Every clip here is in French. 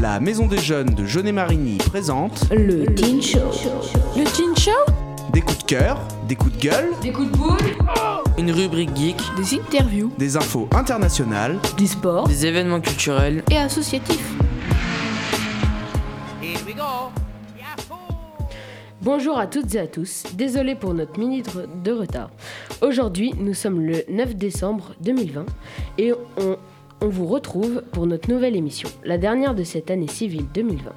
La Maison des Jeunes de Jeunet-Marigny présente Le Teen Show. Le Teen Show des coups de cœur, des coups de gueule, Des coups de boule Une rubrique geek, Des interviews des infos internationales. Du sport. des événements culturels. Et associatifs Bonjour à toutes et à tous. Désolé pour notre minute de retard. Aujourd'hui, nous sommes le 9 décembre 2020 et on, on vous retrouve pour notre nouvelle émission, la dernière de cette année civile 2020.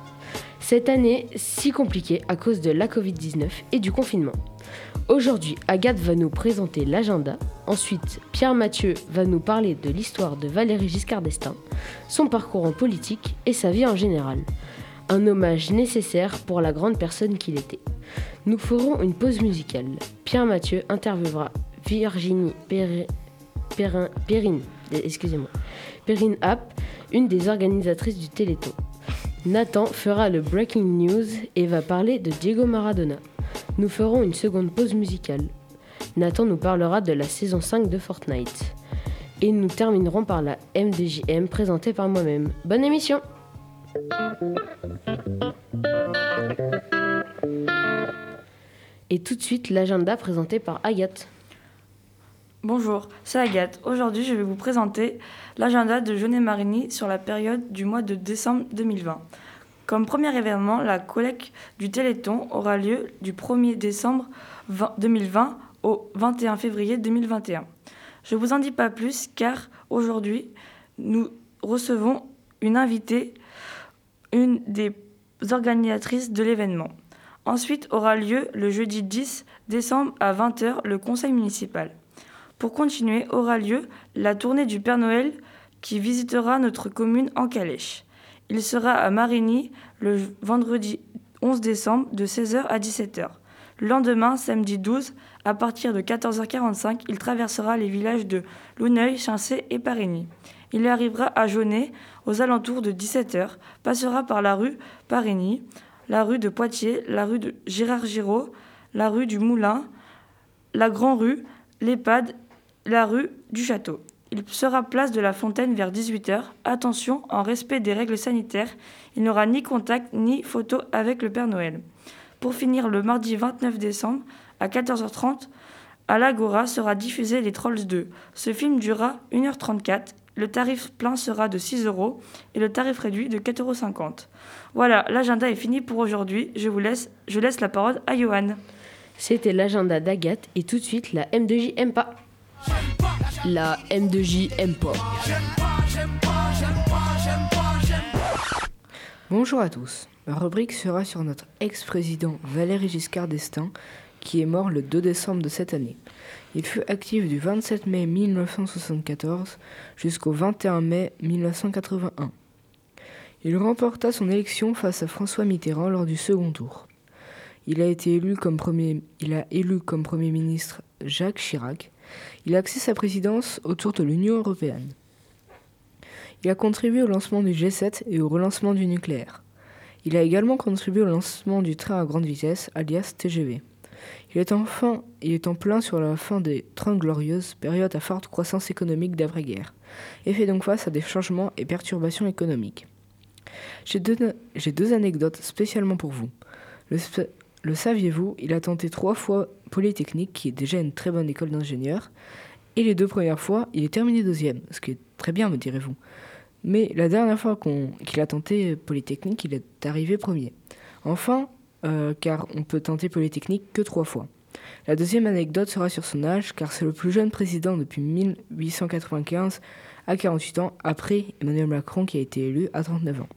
Cette année si compliquée à cause de la Covid-19 et du confinement. Aujourd'hui, Agathe va nous présenter l'agenda. Ensuite, Pierre Mathieu va nous parler de l'histoire de Valéry Giscard d'Estaing, son parcours en politique et sa vie en général. Un hommage nécessaire pour la grande personne qu'il était. Nous ferons une pause musicale. Pierre Mathieu interviewera Virginie Perri- Perrin- excusez-moi, Perrine App, une des organisatrices du Téléthon. Nathan fera le breaking news et va parler de Diego Maradona. Nous ferons une seconde pause musicale. Nathan nous parlera de la saison 5 de Fortnite. Et nous terminerons par la MDJM présentée par moi-même. Bonne émission Et tout de suite l'agenda présenté par Agathe. Bonjour, c'est Agathe. Aujourd'hui, je vais vous présenter l'agenda de Jeunet-Marigny sur la période du mois de décembre 2020. Comme premier événement, la collecte du Téléthon aura lieu du 1er décembre 20 2020 au 21 février 2021. Je vous en dis pas plus car aujourd'hui, nous recevons une invitée, une des organisatrices de l'événement. Ensuite aura lieu le jeudi 10 décembre à 20h le conseil municipal. Pour continuer, aura lieu la tournée du Père Noël qui visitera notre commune en calèche. Il sera à Marigny le vendredi 11 décembre de 16h à 17h. Le lendemain, samedi 12, à partir de 14h45, il traversera les villages de Louneuil, Chincé et Parigny. Il arrivera à Jaunet aux alentours de 17h, passera par la rue Parigny, la rue de Poitiers, la rue de Gérard Giraud, la rue du Moulin, la Grand Rue, l'EHPAD, la rue du Château. Il sera place de la Fontaine vers 18h. Attention, en respect des règles sanitaires, il n'aura ni contact ni photo avec le Père Noël. Pour finir, le mardi 29 décembre, à 14h30, à l'Agora sera diffusé Les Trolls 2. Ce film durera 1h34. Le tarif plein sera de 6 euros et le tarif réduit de 4,50 euros. Voilà, l'agenda est fini pour aujourd'hui. Je vous laisse, je laisse la parole à Johan. C'était l'agenda d'Agathe et tout de suite la M2J aime pas. La M2J aime pas. Bonjour à tous. Ma rubrique sera sur notre ex-président Valéry Giscard d'Estaing, qui est mort le 2 décembre de cette année. Il fut actif du 27 mai 1974 jusqu'au 21 mai 1981. Il remporta son élection face à François Mitterrand lors du second tour. Il a été il a élu comme premier ministre Jacques Chirac. Il a axé sa présidence autour de l'Union européenne. Il a contribué au lancement du G7 et au relancement du nucléaire. Il a également contribué au lancement du train à grande vitesse, alias TGV. Il est enfin en plein sur la fin des Trente Glorieuses, période à forte croissance économique d'après-guerre, et fait donc face à des changements et perturbations économiques. J'ai deux, anecdotes spécialement pour vous. Le, le saviez-vous, il a tenté trois fois Polytechnique, qui est déjà une très bonne école d'ingénieur, et les deux premières fois, il est terminé deuxième, ce qui est très bien, me direz-vous. Mais la dernière fois qu'il a tenté Polytechnique, il est arrivé premier. Enfin, euh, car on peut tenter Polytechnique que trois fois. La deuxième anecdote sera sur son âge, car c'est le plus jeune président depuis 1895 à 48 ans, après Emmanuel Macron qui a été élu à 39 ans.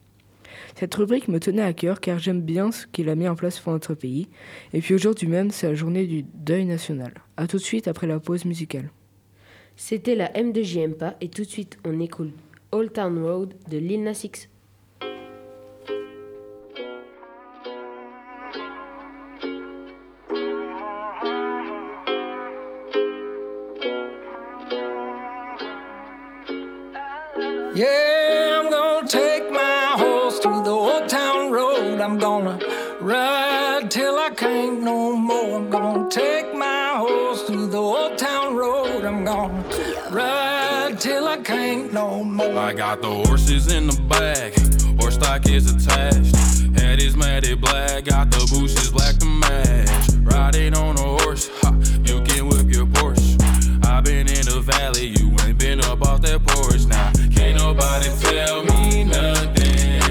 Cette rubrique me tenait à cœur car j'aime bien ce qu'il a mis en place pour notre pays. Et puis aujourd'hui même, c'est la journée du deuil national. A tout de suite après la pause musicale. C'était la M2J aime pas et tout de suite on écoute Old Town Road de Lil Nas X. Yeah, more. I got the horses in the back, horse stock is attached. Head is matted black, got the bushes black to match. Riding on a horse, ha, you can whip your Porsche. i been in the valley, you ain't been up off that porch. Now, can't nobody tell me nothing.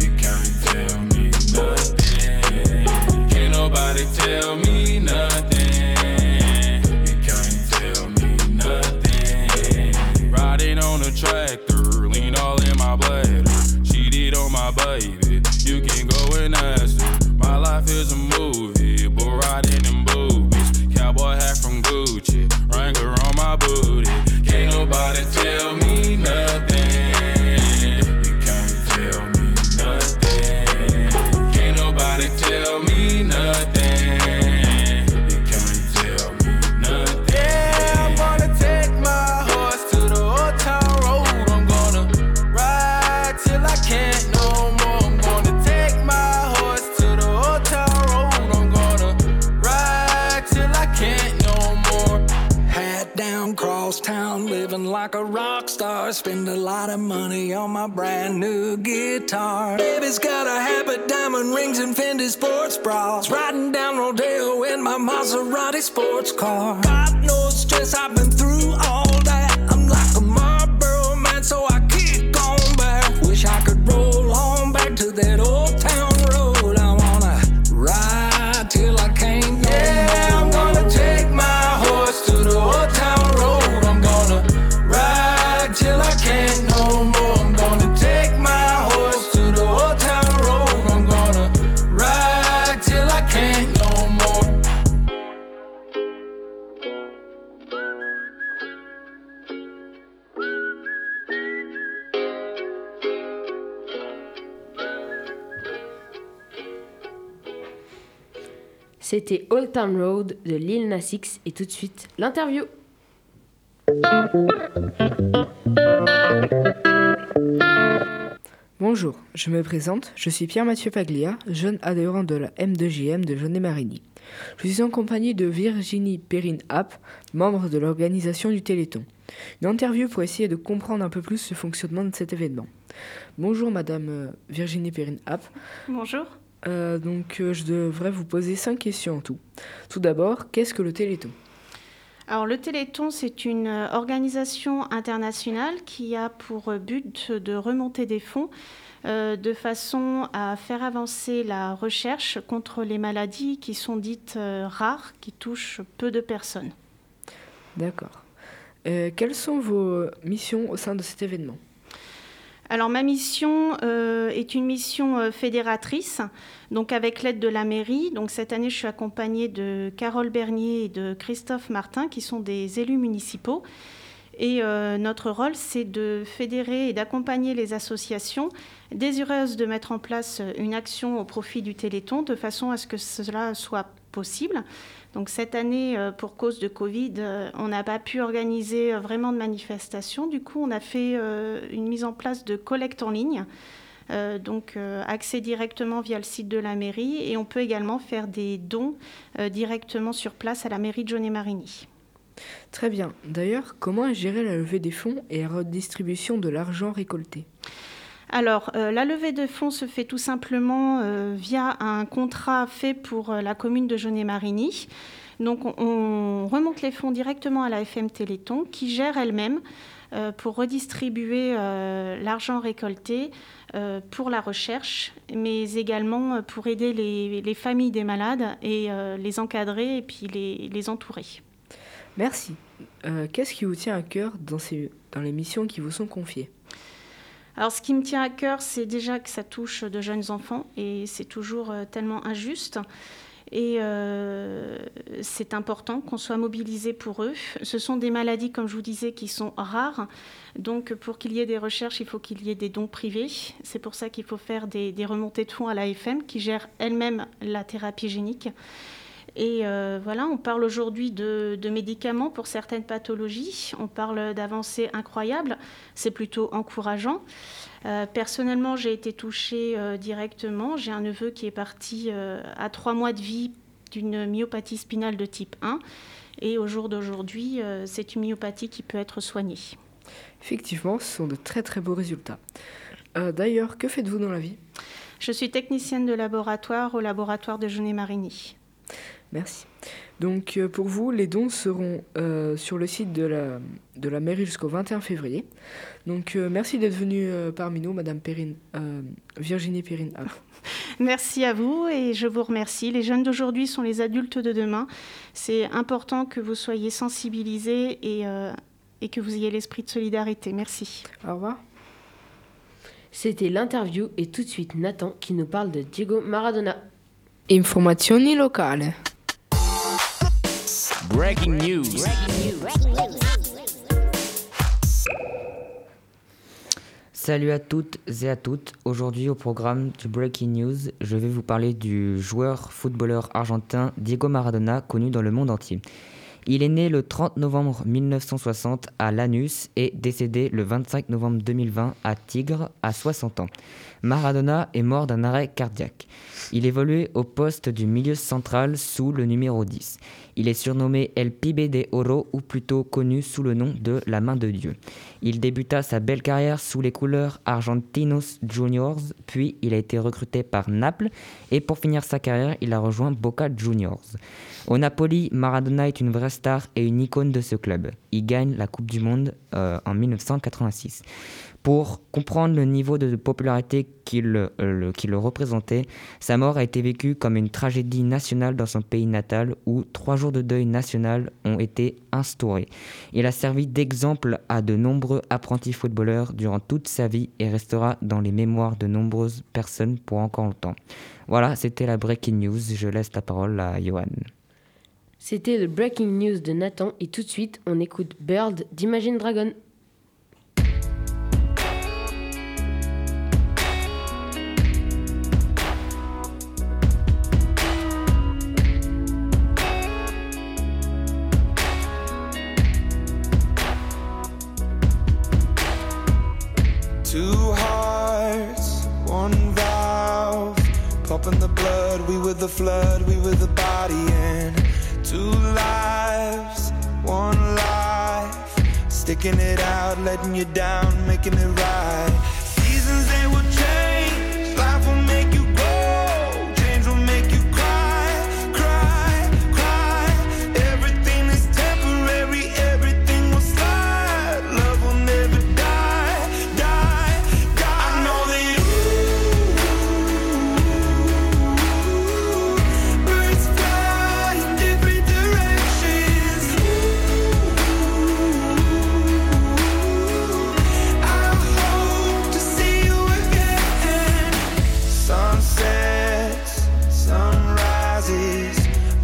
You can't tell me nothing. Can't nobody tell me Spend a lot of money on my brand new guitar. Baby's got a habit, diamond rings, and Fendi sports bras. Riding down Rodeo in my Maserati sports car. Got no stress, I've been through C'était Old Town Road de Lil Nas X et tout de suite l'interview. Bonjour, je me présente, je suis Pierre-Mathieu Paglia, jeune adhérent de la M2JM de Jaunet-Marigny. Je suis en compagnie de Virginie Perrine App, membre de l'organisation du Téléthon. Une interview pour essayer de comprendre un peu plus le fonctionnement de cet événement. Bonjour Madame euh, Virginie Perrine App. Bonjour. Euh, donc euh, je devrais vous poser cinq questions en tout. Tout d'abord, qu'est-ce que le Téléthon? Alors le Téléthon, c'est une euh, organisation internationale qui a pour but de remonter des fonds euh, de façon à faire avancer la recherche contre les maladies qui sont dites rares, qui touchent peu de personnes. D'accord. Quelles sont vos missions au sein de cet événement? Alors ma mission euh, est une mission euh, fédératrice, donc avec l'aide de la mairie. Donc cette année, je suis accompagnée de Carole Bernier et de Christophe Martin, qui sont des élus municipaux. Et euh, notre rôle, c'est de fédérer et d'accompagner les associations désireuses de mettre en place une action au profit du Téléthon, de façon à ce que cela soit possible. Donc cette année, euh, pour cause de Covid, euh, on n'a pas pu organiser vraiment de manifestations. Du coup, on a fait une mise en place de collecte en ligne. Donc accès directement via le site de la mairie et on peut également faire des dons directement sur place à la mairie de Jaunet-Marigny. Très bien. D'ailleurs, comment est gérée la levée des fonds et la redistribution de l'argent récolté? Alors, euh, la levée de fonds se fait tout simplement euh, via un contrat fait pour euh, la commune de Jaunet-Marigny. Donc, on, on remonte les fonds directement à la FM Téléthon qui gère elle-même pour redistribuer l'argent récolté pour la recherche, mais également pour aider les, les familles des malades et les encadrer et puis les entourer. Merci. Euh, Qu'est-ce qui vous tient à cœur dans, les missions qui vous sont confiées? Alors, ce qui me tient à cœur, c'est déjà que ça touche de jeunes enfants et c'est toujours euh, tellement injuste. Et euh, c'est important qu'on soit mobilisé pour eux. Ce sont des maladies, comme je vous disais, qui sont rares. Donc, pour qu'il y ait des recherches, il faut qu'il y ait des dons privés. C'est pour ça qu'il faut faire des, des remontées de fonds à l'AFM, qui gère elle-même la thérapie génique. Et euh, voilà, on parle aujourd'hui de, de médicaments pour certaines pathologies. On parle d'avancées incroyables. C'est plutôt encourageant. Euh, personnellement, j'ai été touchée euh, directement. J'ai un neveu qui est parti à trois mois de vie d'une myopathie spinale de type 1. Et au jour d'aujourd'hui, c'est une myopathie qui peut être soignée. Effectivement, ce sont de très très beaux résultats. D'ailleurs, que faites-vous dans la vie? Je suis technicienne de laboratoire au laboratoire de Jeunet Marigny. Merci. Donc euh, pour vous, les dons seront euh, sur le site de la, de la mairie jusqu'au 21 février. Donc euh, merci d'être venue euh, parmi nous, Madame Perrine, euh, Virginie Perrine. Ah, Merci à vous et je vous remercie. Les jeunes d'aujourd'hui sont les adultes de demain. C'est important que vous soyez sensibilisés et, euh, et que vous ayez l'esprit de solidarité. Merci. au revoir. C'était l'interview et tout de suite Nathan qui nous parle de Diego Maradona. Informazioni locali. Breaking news. Salut à toutes et à toutes. Aujourd'hui au programme du Breaking News, je vais vous parler du joueur footballeur argentin Diego Maradona, connu dans le monde entier. Il est né le 30 novembre 1960 à Lanús et décédé le 25 novembre 2020 à Tigre à 60 ans. Maradona est mort d'un arrêt cardiaque. Il évoluait au poste du milieu central sous le numéro 10. Il est surnommé El Pibe de Oro ou plutôt connu sous le nom de La Main de Dieu. Il débuta sa belle carrière sous les couleurs Argentinos Juniors, puis il a été recruté par Naples et pour finir sa carrière, il a rejoint Boca Juniors. Au Napoli, Maradona est une vraie star et une icône de ce club. Il gagne la Coupe du Monde euh, en 1986. Pour comprendre le niveau de popularité qu'il euh, qu'il représentait, sa mort a été vécue comme une tragédie nationale dans son pays natal où trois jours de deuil national ont été instaurés. Il a servi d'exemple à de nombreux apprentis footballeurs durant toute sa vie et restera dans les mémoires de nombreuses personnes pour encore longtemps. Voilà, c'était la Breaking News. Je laisse la parole à Johan. C'était le Breaking News de Nathan et tout de suite on écoute Bird d'Imagine Dragon. It out, letting you down, making it right.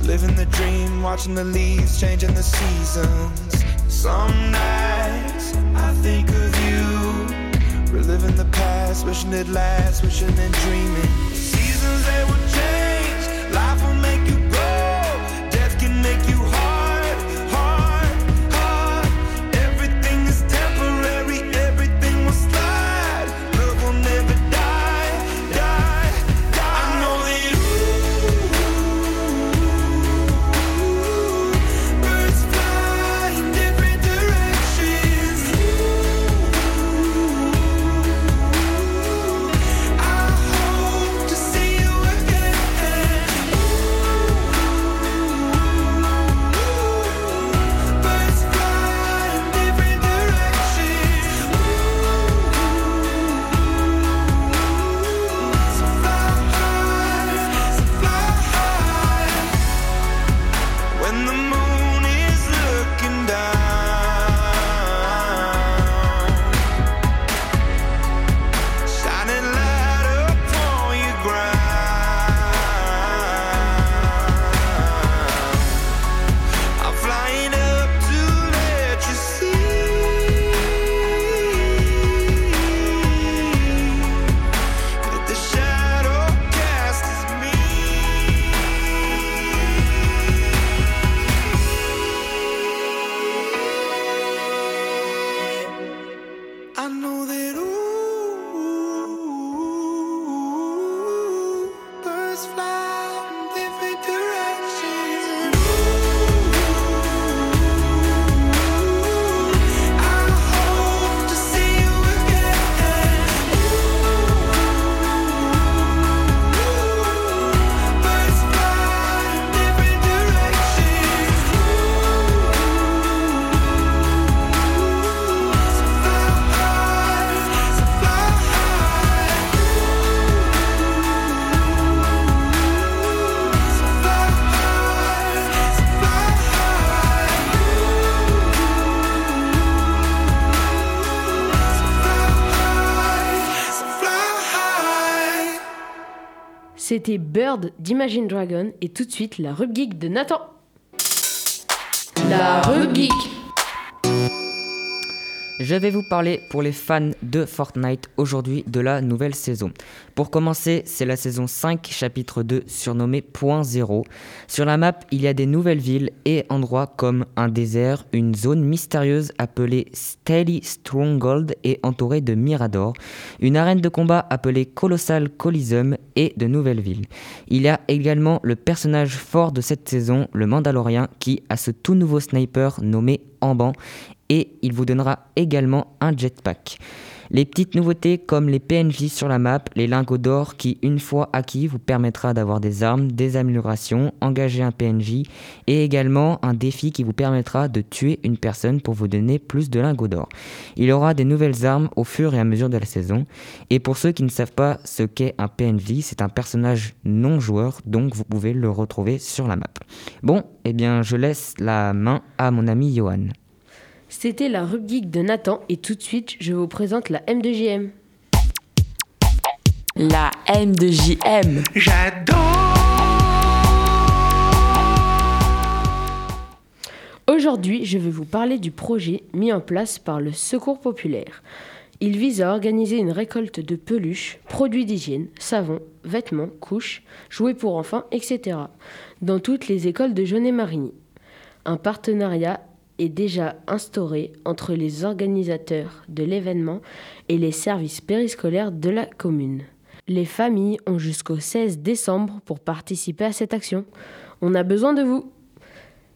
Living the dream, watching the leaves changing the seasons. Some nights I think of you, reliving the past, wishing it lasts, wishing and dreaming. Seasons they will C'était Bird d'Imagine Dragon et tout de suite la rubrique de Nathan. La rubrique. Je vais vous parler pour les fans de Fortnite aujourd'hui de la nouvelle saison. Pour commencer, c'est la saison 5, chapitre 2, surnommée Point Zéro. Sur la map, il y a des nouvelles villes et endroits comme un désert, une zone mystérieuse appelée Steady Stronghold et entourée de miradors, une arène de combat appelée Colossal Coliseum et de nouvelles villes. Il y a également le personnage fort de cette saison, le Mandalorien, qui a ce tout nouveau sniper nommé Amban et il vous donnera également un jetpack. Les petites nouveautés comme les PNJ sur la map, les lingots d'or qui, une fois acquis, vous permettra d'avoir des armes, des améliorations, engager un PNJ et également un défi qui vous permettra de tuer une personne pour vous donner plus de lingots d'or. Il aura des nouvelles armes au fur et à mesure de la saison. Et pour ceux qui ne savent pas ce qu'est un PNJ, c'est un personnage non joueur, donc vous pouvez le retrouver sur la map. Bon, eh bien je laisse la main à mon ami Johan. C'était la rubrique de Nathan et tout de suite, je vous présente la M2JM. La M2JM. Aujourd'hui, je vais vous parler du projet mis en place par le Secours populaire. Il vise à organiser une récolte de peluches, produits d'hygiène, savon, vêtements, couches, jouets pour enfants, etc. dans toutes les écoles de Jeunet-Marigny. Un partenariat est déjà instauré entre les organisateurs de l'événement et les services périscolaires de la commune. Les familles ont jusqu'au 16 décembre pour participer à cette action. On a besoin de vous.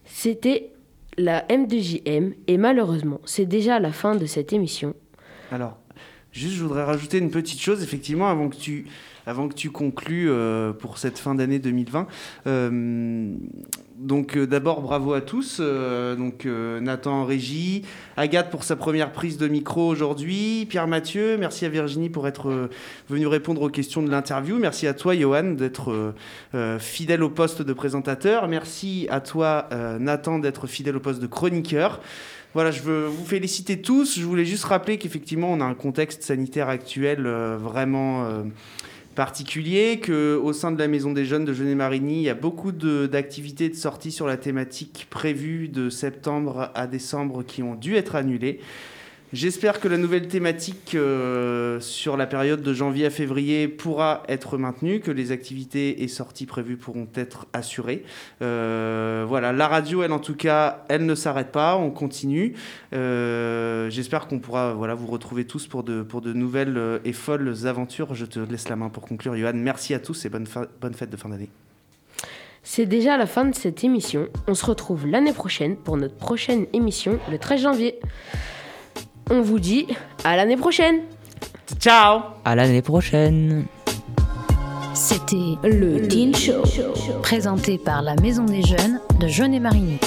C'était la M2JM et malheureusement, c'est déjà la fin de cette émission. Alors, juste, je voudrais rajouter une petite chose, effectivement, avant que tu, avant que tu conclues euh, pour cette fin d'année 2020. Euh, donc, euh, d'abord, bravo à tous. Donc, Nathan en régie, Agathe pour sa première prise de micro aujourd'hui, Pierre Mathieu, merci à Virginie pour être venue répondre aux questions de l'interview. Merci à toi, Johan, d'être fidèle au poste de présentateur. Merci à toi, Nathan, d'être fidèle au poste de chroniqueur. Voilà, je veux vous féliciter tous. Je voulais juste rappeler qu'effectivement, on a un contexte sanitaire actuel vraiment particulier, qu'au sein de la Maison des Jeunes de Genet-Marigny, il y a beaucoup de- d'activités de, sortie sur la thématique prévues de septembre à décembre qui ont dû être annulées. J'espère que la nouvelle thématique euh, sur la période de janvier à février pourra être maintenue, que les activités et sorties prévues pourront être assurées. Euh, voilà, la radio, elle en tout cas, elle ne s'arrête pas, on continue. Euh, J'espère qu'on pourra voilà, vous retrouver tous pour de, pour de nouvelles et folles aventures. Je te laisse la main pour conclure, Johan. Merci à tous et bonne fête de fin d'année. C'est déjà la fin de cette émission. On se retrouve l'année prochaine pour notre prochaine émission le 13 janvier. On vous dit à l'année prochaine. Ciao À l'année prochaine C'était le Teen Show, présenté par la Maison des Jeunes de Jeunet-Marigny.